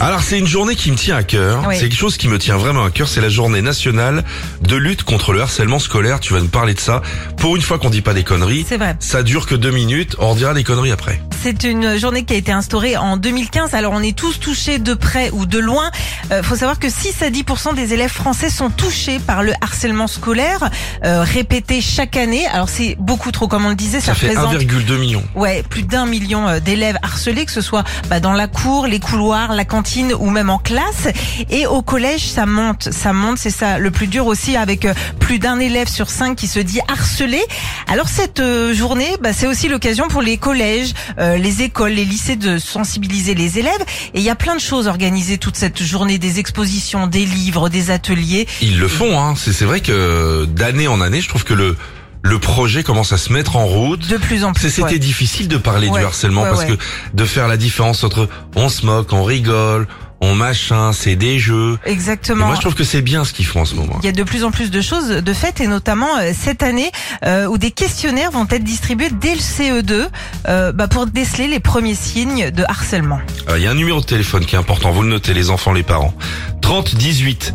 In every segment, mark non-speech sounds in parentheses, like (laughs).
Alors c'est une journée qui me tient à cœur. Oui. C'est quelque chose qui me tient vraiment à cœur. C'est la journée nationale de lutte contre le harcèlement scolaire. Tu vas nous parler de ça. Pour une fois qu'on dit pas des conneries. C'est vrai. Ça dure que deux minutes. On dira des conneries après. C'est une journée qui a été instaurée en 2015. Alors on est tous touchés de près ou de loin. Euh, faut savoir que 6 à 10% des élèves français sont touchés par le harcèlement scolaire euh, répété chaque année. Alors c'est beaucoup trop, comme on le disait, ça, Ça fait représente 1,2 million. ouais plus d'un million euh, d'élèves harcelés, que ce soit bah, dans la cour, les couloirs, la cantine ou même en classe. Et au collège, ça monte, ça monte. C'est ça le plus dur aussi, avec euh, plus d'un élève sur cinq qui se dit harcelé. Alors cette euh, journée, bah, c'est aussi l'occasion pour les collèges, euh, les écoles, les lycées de sensibiliser les élèves. Et il y a plein de choses organisées toute cette journée, des expositions, des livres, des ateliers. Ils le font. Hein. C'est c'est vrai que d'année en année, je trouve que le le projet commence à se mettre en route. De plus en plus. C'était ouais. difficile de parler Ouais, du harcèlement ouais, parce que de faire la différence entre on se moque, on rigole, on machin, c'est des jeux. Et Exactement. moi je trouve que c'est bien ce qu'ils font en ce moment. Il y a de plus en plus de choses de fait et notamment euh, cette année euh, où des questionnaires vont être distribués dès le CE2 euh, bah, pour déceler les premiers signes de harcèlement. Il y a un numéro de téléphone qui est important, vous le notez, les enfants, les parents. 30 18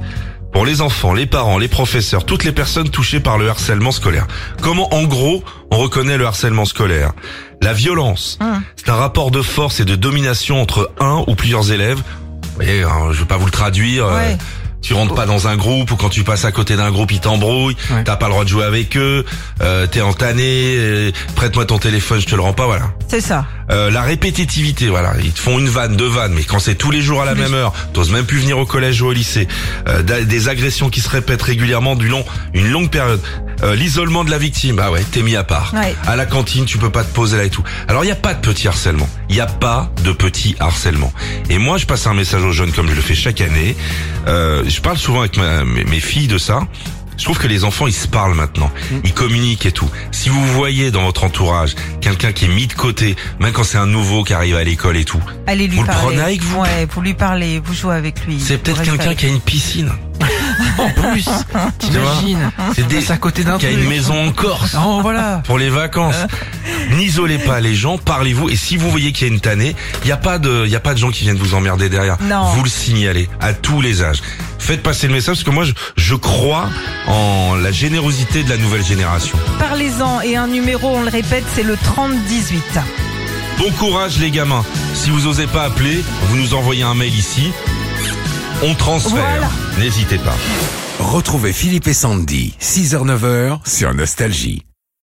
pour les enfants, les parents, les professeurs, toutes les personnes touchées par le harcèlement scolaire. Comment, en gros, on reconnaît le harcèlement scolaire? La violence, Hum. c'est un rapport de force et de domination entre un ou plusieurs élèves. Vous voyez, hein, je vais pas vous le traduire. euh. Tu rentres pas dans un groupe ou quand tu passes à côté d'un groupe, ils t'embrouillent. T'as pas le droit de jouer avec eux. Euh, T'es en tanné. euh, Prête-moi ton téléphone, je te le rends pas. Voilà. C'est ça. Euh, la répétitivité, voilà, ils te font une vanne, deux vannes, mais quand c'est tous les jours à la même heure, t'oses même plus venir au collège ou au lycée, euh, des agressions qui se répètent régulièrement du long, une longue période, Euh, l'isolement de la victime, ah ouais, t'es mis à part. Ouais. À la cantine, tu peux pas te poser là et tout. Alors il y a pas de petit harcèlement, il y a pas de petit harcèlement. Et moi, je passe un message aux jeunes comme je le fais chaque année. Euh, je parle souvent avec ma- mes, mes filles de ça. Je trouve que les enfants, ils se parlent maintenant. Ils communiquent et tout. Si vous voyez dans votre entourage quelqu'un qui est mis de côté, même quand c'est un nouveau qui arrive à l'école et tout, Allez lui Vous le parler. prenez avec vous Ouais, vous lui parlez, vous jouez avec lui. c'est peut-être quelqu'un qui a une piscine. (laughs) En plus, (laughs) t'imagines C'est des, à côté d'un qui a une maison en Corse. Oh voilà. (laughs) Pour les vacances. N'isolez pas les gens, parlez-vous. Et si vous voyez qu'il y a une tannée, il n'y a pas de, il y a pas de gens qui viennent vous emmerder derrière. Non. Vous le signalez à tous les âges. Faites passer le message parce que moi, je, je crois en la générosité de la nouvelle génération. Parlez-en et un numéro, on le répète, c'est le 3018. Bon courage les gamins. Si vous osez pas appeler, vous nous envoyez un mail ici. On transfère. Voilà. N'hésitez pas. Retrouvez Philippe et Sandy, 6h-9h sur Nostalgie.